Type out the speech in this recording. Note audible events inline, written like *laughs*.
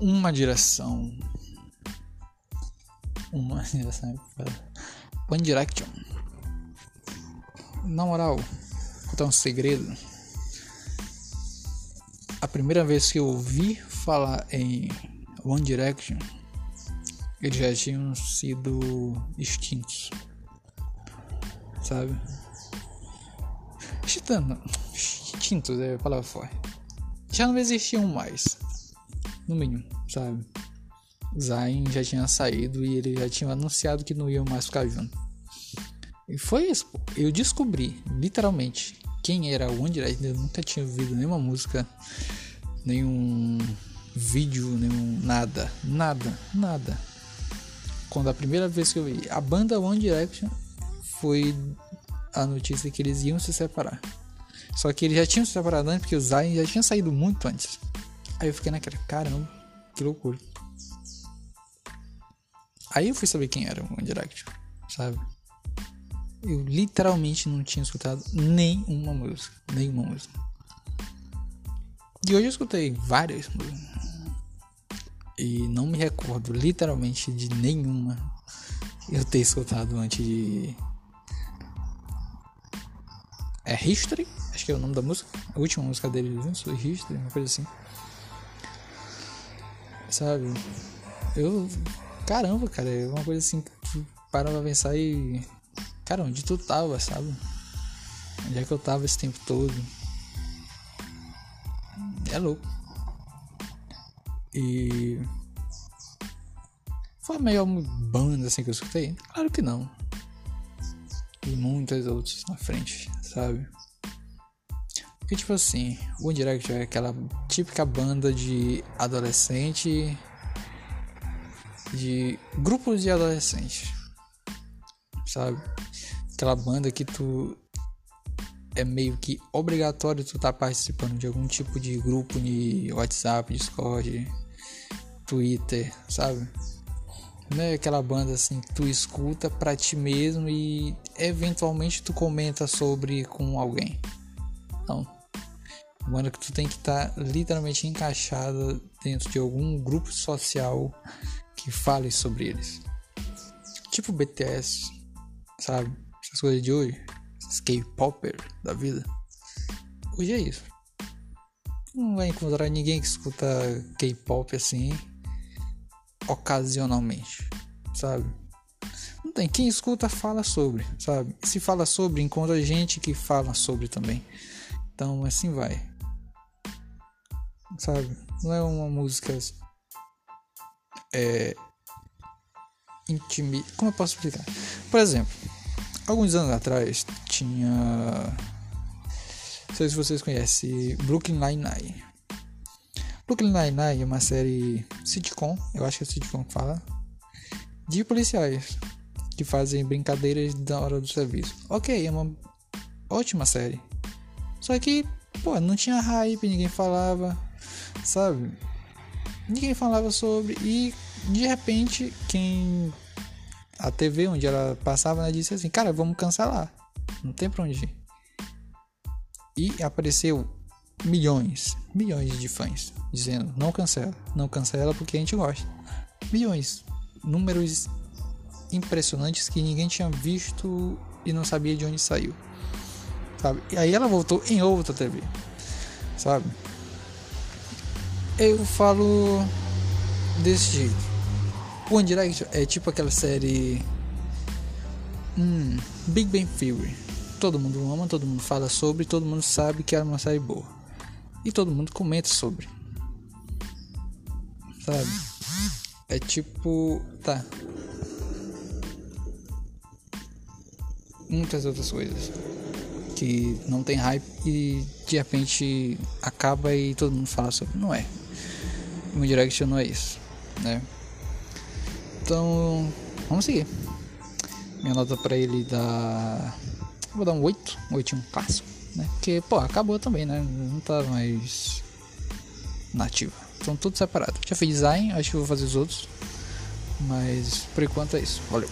uma direção. Uma *laughs* direção. One Direction. Na moral, contar um segredo. A primeira vez que eu ouvi falar em One Direction, eles já tinham sido extintos. Sabe? Extintos é a palavra forte. Já não existiam mais. No mínimo, sabe? Zayn já tinha saído e ele já tinha anunciado que não iam mais ficar junto. E foi isso, pô. Eu descobri, literalmente, quem era o One Direction. Eu nunca tinha ouvido nenhuma música, nenhum vídeo, nenhum nada, nada, nada. Quando a primeira vez que eu vi a banda One Direction foi a notícia que eles iam se separar. Só que eles já tinham se separado antes porque o Zayn já tinha saído muito antes. Aí eu fiquei naquela, caramba, que loucura. Aí eu fui saber quem era o One Direction, sabe? Eu literalmente não tinha escutado nenhuma música, nenhuma música. E hoje eu escutei várias músicas. E não me recordo literalmente de nenhuma eu ter escutado antes de. É History? Acho que é o nome da música. A última música dele History, uma coisa assim. Sabe? Eu. Caramba, cara, é uma coisa assim que para pra pensar e. Cara, onde tu tava, sabe? Onde é que eu tava esse tempo todo? É louco. E. Foi a melhor banda assim que eu escutei? Claro que não. E muitas outras na frente, sabe? Porque, tipo assim, o One Direction é aquela típica banda de adolescente. De grupos de adolescentes. Sabe? Aquela banda que tu é meio que obrigatório tu tá participando de algum tipo de grupo de WhatsApp, Discord, Twitter, sabe? Não é aquela banda assim que tu escuta pra ti mesmo e eventualmente tu comenta sobre com alguém. Não. Banda que tu tem que estar tá literalmente encaixada dentro de algum grupo social que fale sobre eles. Tipo BTS, sabe? Essas coisas de hoje K-popper da vida. Hoje é isso. Não vai encontrar ninguém que escuta K-pop assim ocasionalmente, sabe? Não tem. Quem escuta fala sobre, sabe? Se fala sobre, encontra gente que fala sobre também. Então assim vai. Sabe? Não é uma música é intimi... Como eu posso explicar? Por exemplo, alguns anos atrás tinha. Não sei se vocês conhecem Brooklyn Nine-Nine. Brooklyn Nine-Nine é uma série sitcom, eu acho que é sitcom que fala, de policiais que fazem brincadeiras da hora do serviço. Ok, é uma ótima série. Só que, pô, não tinha hype, ninguém falava, sabe? Ninguém falava sobre e de repente quem a TV onde ela passava, ela disse assim: Cara, vamos cancelar. Não tem pra onde ir. E apareceu milhões, milhões de fãs dizendo: Não cancela, não cancela porque a gente gosta. Milhões, números impressionantes que ninguém tinha visto e não sabia de onde saiu. Sabe? E aí ela voltou em outra TV. Sabe? Eu falo desse jeito. One Direction é tipo aquela série. Hum, Big Bang Theory. Todo mundo ama, todo mundo fala sobre, todo mundo sabe que é uma série boa. E todo mundo comenta sobre. Sabe? É tipo. Tá. Muitas outras coisas. Que não tem hype e de repente acaba e todo mundo fala sobre. Não é. One Direction não é isso, né? Então, vamos seguir. Minha nota para ele dá. Vou dar um 8, um 8 um clássico, né? Porque, pô, acabou também, né? Não tá mais nativa. Estão tudo separado. Já fiz design, acho que vou fazer os outros. Mas por enquanto é isso. Valeu.